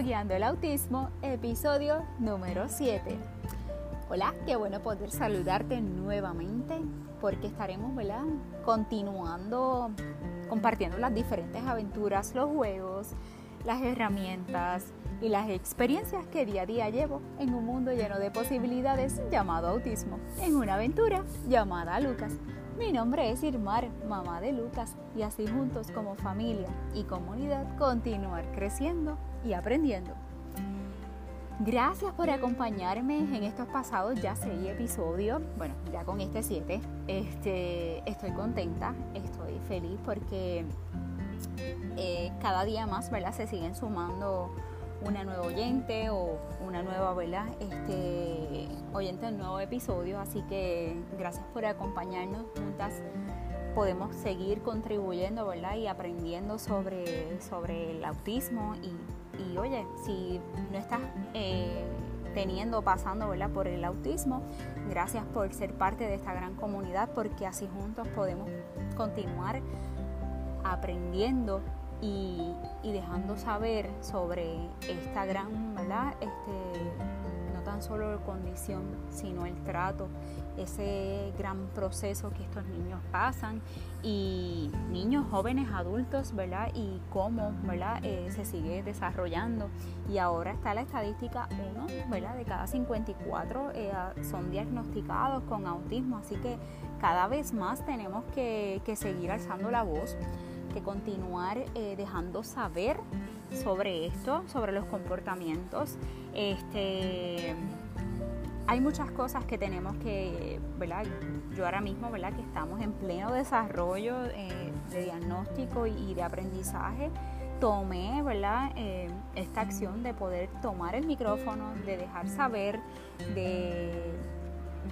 Blogueando el Autismo, episodio número 7. Hola, qué bueno poder saludarte nuevamente porque estaremos ¿verdad? continuando compartiendo las diferentes aventuras, los juegos, las herramientas y las experiencias que día a día llevo en un mundo lleno de posibilidades llamado autismo, en una aventura llamada Lucas. Mi nombre es Irmar, mamá de Lucas, y así juntos como familia y comunidad continuar creciendo y aprendiendo. Gracias por acompañarme en estos pasados ya seis episodios. Bueno, ya con este siete. Este, estoy contenta, estoy feliz porque eh, cada día más, ¿verdad? Se siguen sumando una nueva oyente o una nueva, ¿verdad? Este, oyente de un nuevo episodio. Así que gracias por acompañarnos juntas. Podemos seguir contribuyendo, ¿verdad? Y aprendiendo sobre, sobre el autismo y y oye, si no estás eh, teniendo, pasando ¿verdad? por el autismo, gracias por ser parte de esta gran comunidad porque así juntos podemos continuar aprendiendo y, y dejando saber sobre esta gran, ¿verdad? Este, no tan solo la condición, sino el trato ese gran proceso que estos niños pasan y niños, jóvenes, adultos, ¿verdad? Y cómo, ¿verdad? Eh, se sigue desarrollando. Y ahora está la estadística, uno, ¿verdad? De cada 54 eh, son diagnosticados con autismo, así que cada vez más tenemos que, seguir alzando la voz, que continuar eh, dejando saber sobre esto, sobre los comportamientos. Este, hay muchas cosas que tenemos que, ¿verdad? Yo ahora mismo, ¿verdad? Que estamos en pleno desarrollo eh, de diagnóstico y, de aprendizaje. Tomé, ¿verdad? Eh, esta acción de poder tomar el micrófono, de dejar saber, de,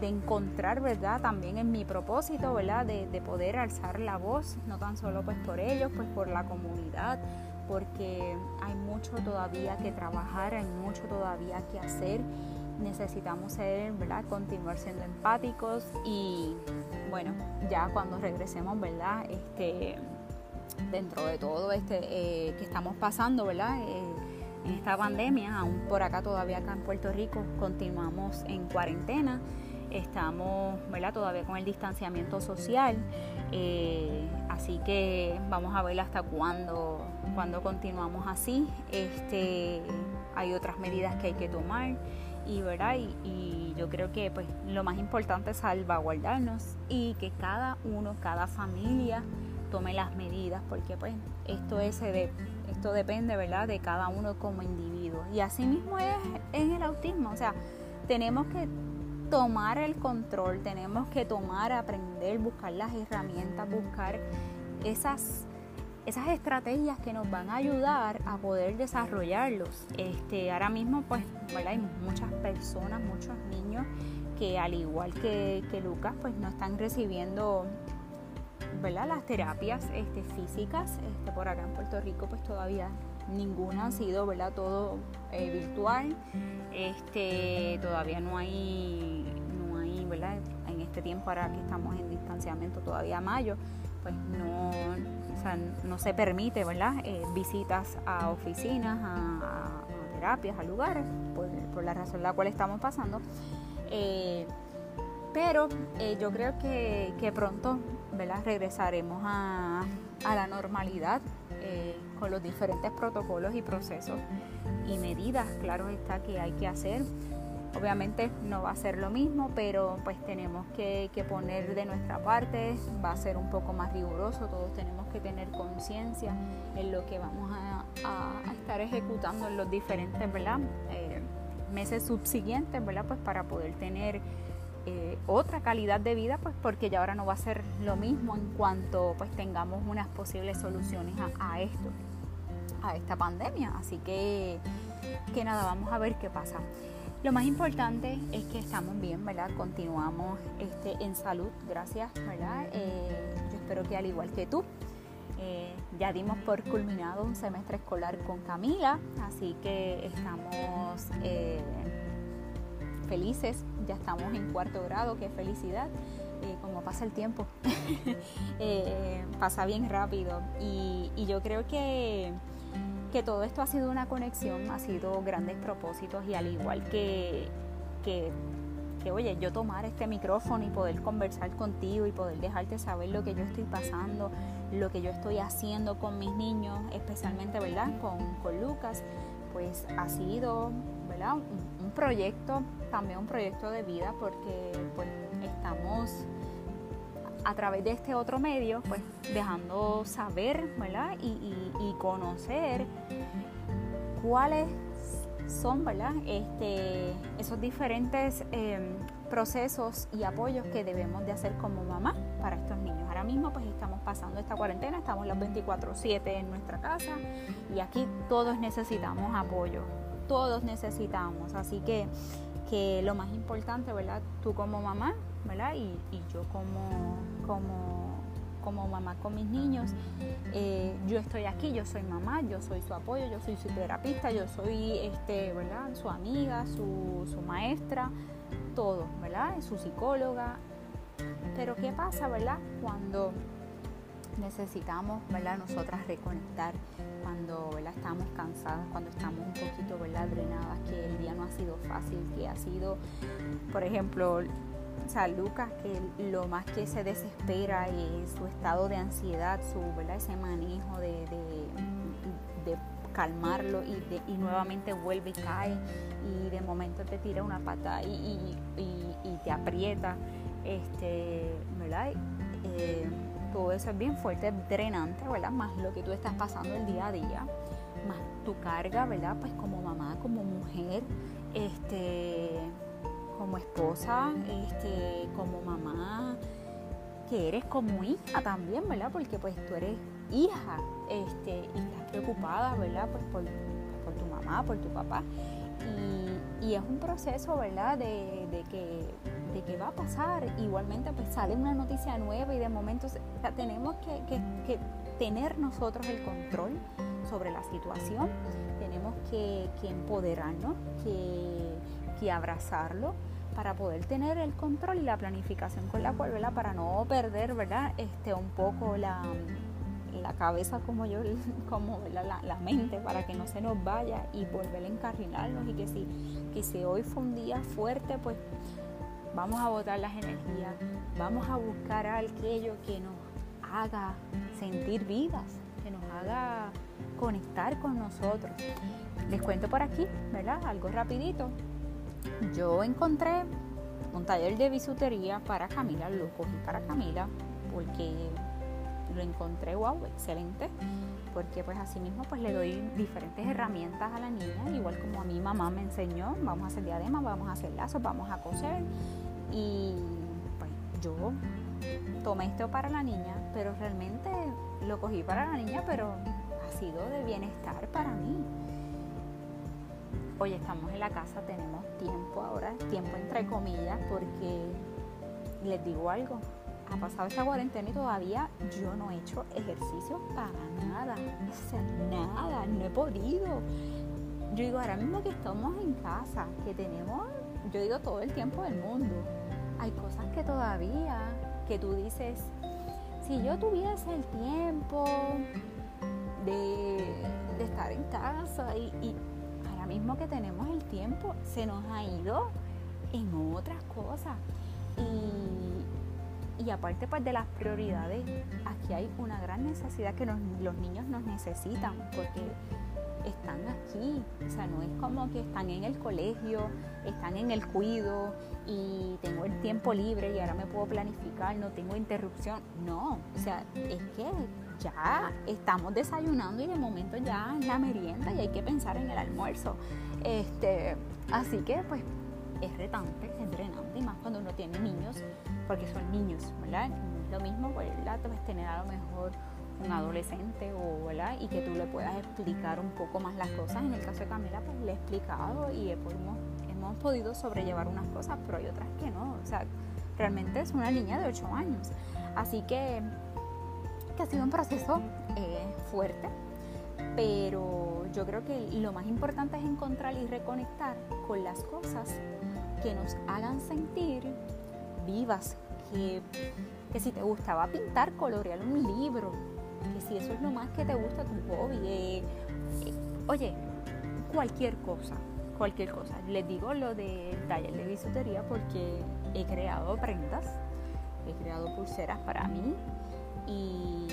encontrar, ¿verdad? También en mi propósito, ¿verdad? De, de poder alzar la voz, no tan solo pues por ellos, pues por la comunidad, porque hay mucho todavía que trabajar, hay mucho todavía que hacer necesitamos ser, ¿verdad? Continuar siendo empáticos y bueno, ya cuando regresemos, ¿verdad? Este, dentro de todo este eh, que estamos pasando, ¿verdad? Eh, en esta pandemia, aún por acá todavía acá en Puerto Rico continuamos en cuarentena, estamos, ¿verdad? Todavía con el distanciamiento social, eh, así que vamos a ver hasta cuándo, cuándo continuamos así. Este, hay otras medidas que hay que tomar y, ¿verdad? Y, yo creo que pues lo más importante es salvaguardarnos y que cada uno, cada familia tome las medidas porque pues esto es de, esto depende verdad de cada uno como individuo y así mismo es en el autismo o sea tenemos que tomar el control tenemos que tomar aprender buscar las herramientas buscar esas esas estrategias que nos van a ayudar a poder desarrollarlos. Este, ahora mismo, pues, hay muchas personas, muchos niños que al igual que, Lucas, pues no están recibiendo ¿verdad? las terapias este, físicas. Este, por acá en Puerto Rico, pues todavía ninguna ha sido ¿verdad? todo eh, virtual. Este, todavía no hay, no hay, ¿verdad? En este tiempo ahora que estamos en distanciamiento todavía mayo, pues no o sea, no se permite, ¿verdad? Eh, visitas a oficinas, a, terapias, a lugares, por, la razón la cual estamos pasando. Eh, pero yo creo que, pronto, ¿verdad? Regresaremos a, a la normalidad con los diferentes protocolos y procesos y medidas, claro está, que hay que hacer. Obviamente no va a ser lo mismo, pero pues tenemos que, poner de nuestra parte, va a ser un poco más riguroso, todos tenemos que tener conciencia en lo que vamos a, estar ejecutando en los diferentes eh, meses subsiguientes. Pues para poder tener eh, otra calidad de vida, pues porque ya ahora no va a ser lo mismo en cuanto pues tengamos unas posibles soluciones a, esto, a esta pandemia. Así que, que nada, vamos a ver qué pasa. Lo más importante es que estamos bien, ¿verdad? Continuamos este, en salud, gracias, ¿verdad? Eh, yo espero que al igual que tú, eh, ya dimos por culminado un semestre escolar con Camila, así que estamos eh, felices, ya estamos en cuarto grado, qué felicidad, como pasa el tiempo, pasa bien rápido y yo creo que que todo esto ha sido una conexión, ha sido grandes propósitos y al igual que, que, oye, yo tomar este micrófono y poder conversar contigo y poder dejarte saber lo que yo estoy pasando, lo que yo estoy haciendo con mis niños, especialmente, ¿verdad? Con, con Lucas, pues ha sido, ¿verdad? Un, un proyecto, también un proyecto de vida porque pues estamos a través de este otro medio, pues dejando saber, ¿verdad? Y, conocer cuáles son, ¿verdad? Este, esos diferentes em, procesos y apoyos que debemos de hacer como mamá para estos niños. Ahora mismo pues estamos pasando esta cuarentena, estamos los 24/7 en nuestra casa y aquí todos necesitamos apoyo, todos necesitamos, así que, que lo más importante, ¿verdad? Tú como mamá, ¿verdad? Y, y yo como como, como mamá con mis niños. Eh, yo estoy aquí, yo soy mamá, yo soy su apoyo, yo soy su terapista, yo soy este, ¿verdad? su amiga, su, su maestra, todo, ¿verdad? Su psicóloga. Pero ¿qué pasa, verdad? Cuando necesitamos, ¿verdad? Nosotras reconectar, cuando. Estamos cansadas, cuando estamos un poquito, ¿verdad? Drenadas, que el día no ha sido fácil, que ha sido, por ejemplo, sea, Lucas, que lo más que se desespera es su estado de ansiedad, su, ¿verdad? ese manejo de, calmarlo y, nuevamente vuelve y cae y de momento te tira una pata y, te aprieta, este, ¿verdad? Eh, todo eso es bien fuerte, drenante, ¿verdad? Más lo que tú estás pasando el día a día, más tu carga, ¿verdad? Pues como mamá, como mujer, este como esposa, este, como mamá, que eres como hija también, ¿verdad? Porque pues tú eres hija este, y estás preocupada, ¿verdad? Pues por, tu mamá, por tu papá. Y, es un proceso, ¿verdad? De, que, de que va a pasar. Igualmente pues sale una noticia nueva y de momento tenemos que, tener nosotros el control sobre la situación. Tenemos que, empoderarnos, que, que abrazarlo para poder tener el control y la planificación con la cual, ¿verdad? Para no perder, ¿verdad? Este, un poco la, la cabeza como yo, como la, la, mente, para que no se nos vaya y volver a encarrilarnos y que si, que si hoy fue un día fuerte, pues vamos a botar las energías, vamos a buscar aquello que nos haga sentir vivas, que nos haga conectar con nosotros. Les cuento por aquí, ¿verdad? Algo rapidito yo encontré un taller de bisutería para Camila, lo cogí para Camila porque lo encontré wow, excelente, porque pues así mismo pues le doy diferentes herramientas a la niña, igual como a mi mamá me enseñó, vamos a hacer diademas, vamos a hacer lazos, vamos a coser y pues yo tomé esto para la niña, pero realmente lo cogí para la niña, pero ha sido de bienestar para mí oye, estamos en la casa, tenemos tiempo ahora, tiempo entre comillas, porque les digo algo, ha pasado esta cuarentena y todavía yo no he hecho ejercicio para nada, o sea, nada, no he podido. Yo digo, ahora mismo que estamos en casa, que tenemos, yo digo todo el tiempo del mundo, hay cosas que todavía, que tú dices, si yo tuviese el tiempo de, estar en casa y mismo que tenemos el tiempo, se nos ha ido en otras cosas. Y, y aparte pues de las prioridades, aquí hay una gran necesidad que los niños nos necesitan, porque están aquí, o sea, no es como que están en el colegio, están en el cuido y tengo el tiempo libre y ahora me puedo planificar, no tengo interrupción, no, o sea, es que ya estamos desayunando y de momento ya la merienda y hay que pensar en el almuerzo. Este, así que pues es retante, es drenante y más cuando uno tiene niños, porque son niños, ¿verdad? Lo mismo, pues, Puedes tener a lo mejor un adolescente o, ¿verdad? Y que tú le puedas explicar un poco más las cosas. En el caso de Camila, pues le he explicado y hemos, hemos podido sobrellevar unas cosas, pero hay otras que no. O sea, realmente es una niña de 8 años. Así que que ha sido un proceso eh, fuerte, pero yo creo que lo más importante es encontrar y reconectar con las cosas que nos hagan sentir vivas, que, que si te gustaba pintar, colorear un libro, que si eso es lo más que te gusta, tu hobby, eh, oye, cualquier cosa, cualquier cosa. Les digo lo del taller de bisutería porque he creado prendas, he creado pulseras para mí y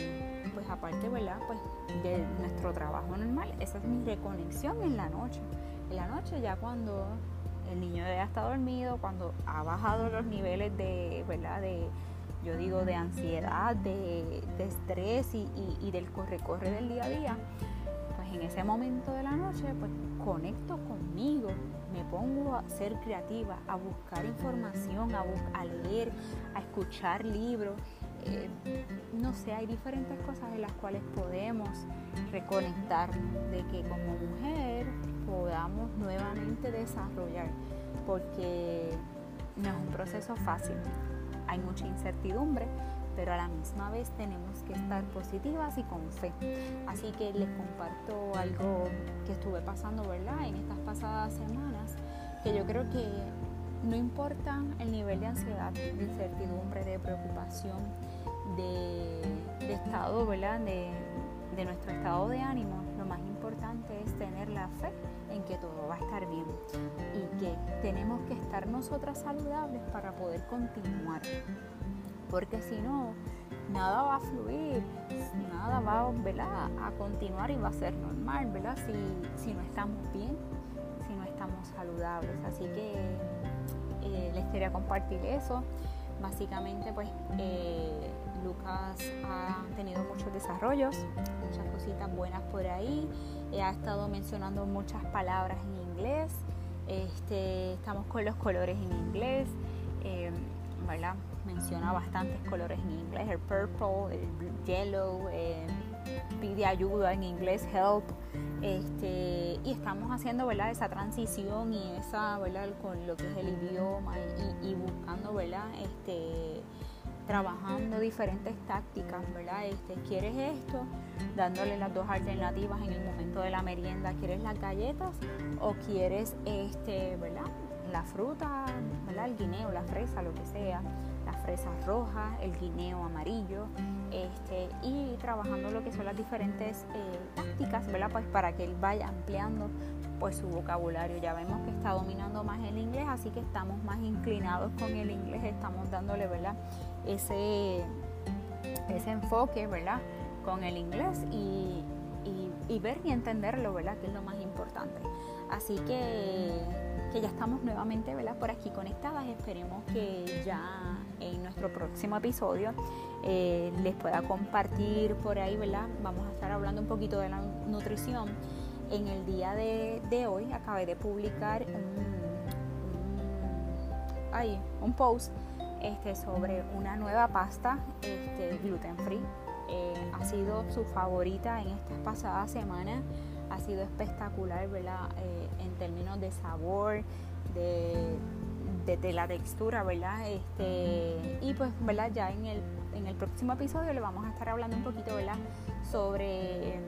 pues aparte, ¿verdad? Pues de nuestro trabajo normal, esa es mi reconexión en la noche. En la noche ya cuando el niño ya está dormido, cuando ha bajado los niveles de, ¿verdad? De, yo digo, de ansiedad, de, estrés y, del corre-corre del día a día, pues en ese momento de la noche, pues conecto conmigo, me pongo a ser creativa, a buscar información, a, a leer, a escuchar libros. Eh, no sé, hay diferentes cosas en las cuales podemos reconectarnos, de que como mujer podamos nuevamente desarrollar, porque no es un proceso fácil, hay mucha incertidumbre, pero a la misma vez tenemos que estar positivas y con fe. Así que les comparto algo que estuve pasando, ¿verdad? En estas pasadas semanas, que yo creo que no importa el nivel de ansiedad, de incertidumbre, de preocupación, de, estado, ¿verdad? De, de nuestro estado de ánimo, lo más importante es tener la fe en que todo va a estar bien y que tenemos que estar nosotras saludables para poder continuar porque si no, nada va a fluir, nada va a continuar y va a ser normal, ¿verdad? Si, no estamos bien, si no estamos saludables. Así que eh, les quería compartir eso. Básicamente, pues eh, Lucas ha tenido muchos desarrollos, muchas cositas buenas por ahí. Eh, ha estado mencionando muchas palabras en inglés. Este, estamos con los colores en inglés. ¿verdad? Menciona bastantes colores en inglés, el purple, el yellow, eh, pide ayuda en inglés, help. Este, y estamos haciendo ¿verdad? esa transición y esa, ¿verdad? con lo que es el idioma y, buscando, ¿verdad? Este, trabajando diferentes tácticas, ¿verdad? Este, ¿Quieres esto? Dándole las dos alternativas en el momento de la merienda. ¿Quieres las galletas o quieres, este, ¿verdad? la fruta, el guineo, la fresa, lo que sea, las fresas rojas, el guineo amarillo, este, y trabajando lo que son las diferentes eh, tácticas, ¿verdad? Pues para que él vaya ampliando pues su vocabulario. Ya vemos que está dominando más el inglés, así que estamos más inclinados con el inglés, estamos dándole, ¿verdad? Ese, ese enfoque, ¿verdad? Con el inglés y, y ver y entenderlo, ¿verdad? Que es lo más importante. Así que que ya estamos nuevamente ¿verdad? por aquí conectadas. Esperemos que ya en nuestro próximo episodio eh, les pueda compartir por ahí, ¿verdad? Vamos a estar hablando un poquito de la nutrición. En el día de, hoy acabé de publicar un, un post este, sobre una nueva pasta este, gluten free. Eh, ha sido su favorita en estas pasadas semanas ha sido espectacular, ¿verdad? Eh, en términos de sabor, de, de, la textura, ¿verdad? Este, y pues, ¿verdad? Ya en el, en el próximo episodio le vamos a estar hablando un poquito, ¿verdad? Sobre,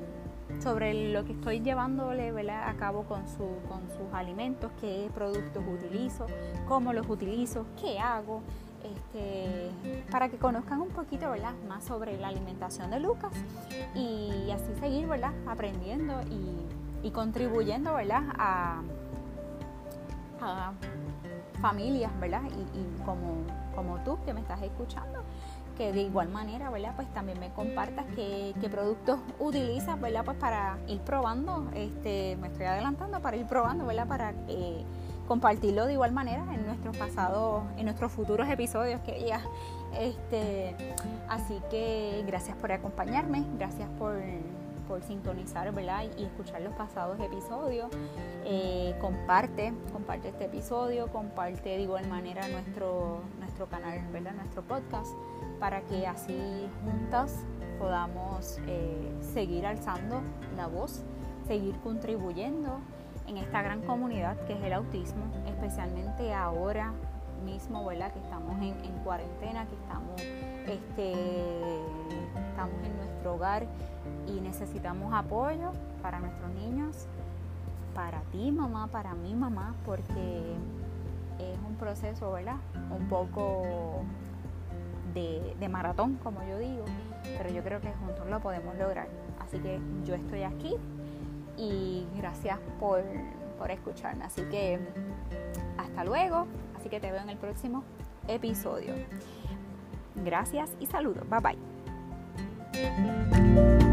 sobre lo que estoy llevándole, ¿verdad? A cabo con, su, con sus alimentos, qué productos utilizo, cómo los utilizo, qué hago. Este, para que conozcan un poquito ¿verdad? más sobre la alimentación de Lucas y así seguir ¿verdad? aprendiendo y, contribuyendo ¿verdad? A, familias ¿verdad? Y, como, tú que me estás escuchando que de igual manera, ¿verdad? Pues también me compartas qué, productos utilizas, ¿verdad? Pues para ir probando, este, me estoy adelantando para ir probando, ¿verdad? Para que compartirlo de igual manera en nuestros pasados, en nuestros futuros episodios que. Este, así que gracias por acompañarme, gracias por, sintonizar ¿verdad? y escuchar los pasados episodios. Eh, comparte, comparte este episodio, comparte de igual manera nuestro, nuestro canal, ¿verdad? nuestro podcast, para que así juntas podamos eh, seguir alzando la voz, seguir contribuyendo en esta gran comunidad que es el autismo, especialmente ahora mismo, ¿verdad? Que estamos en, cuarentena, que estamos, este, estamos en nuestro hogar y necesitamos apoyo para nuestros niños, para ti mamá, para mi mamá, porque es un proceso, ¿verdad? Un poco de, de maratón, como yo digo, pero yo creo que juntos lo podemos lograr. Así que yo estoy aquí y gracias por, por escucharme. Así que hasta luego, así que te veo en el próximo episodio. Gracias y saludos. Bye bye.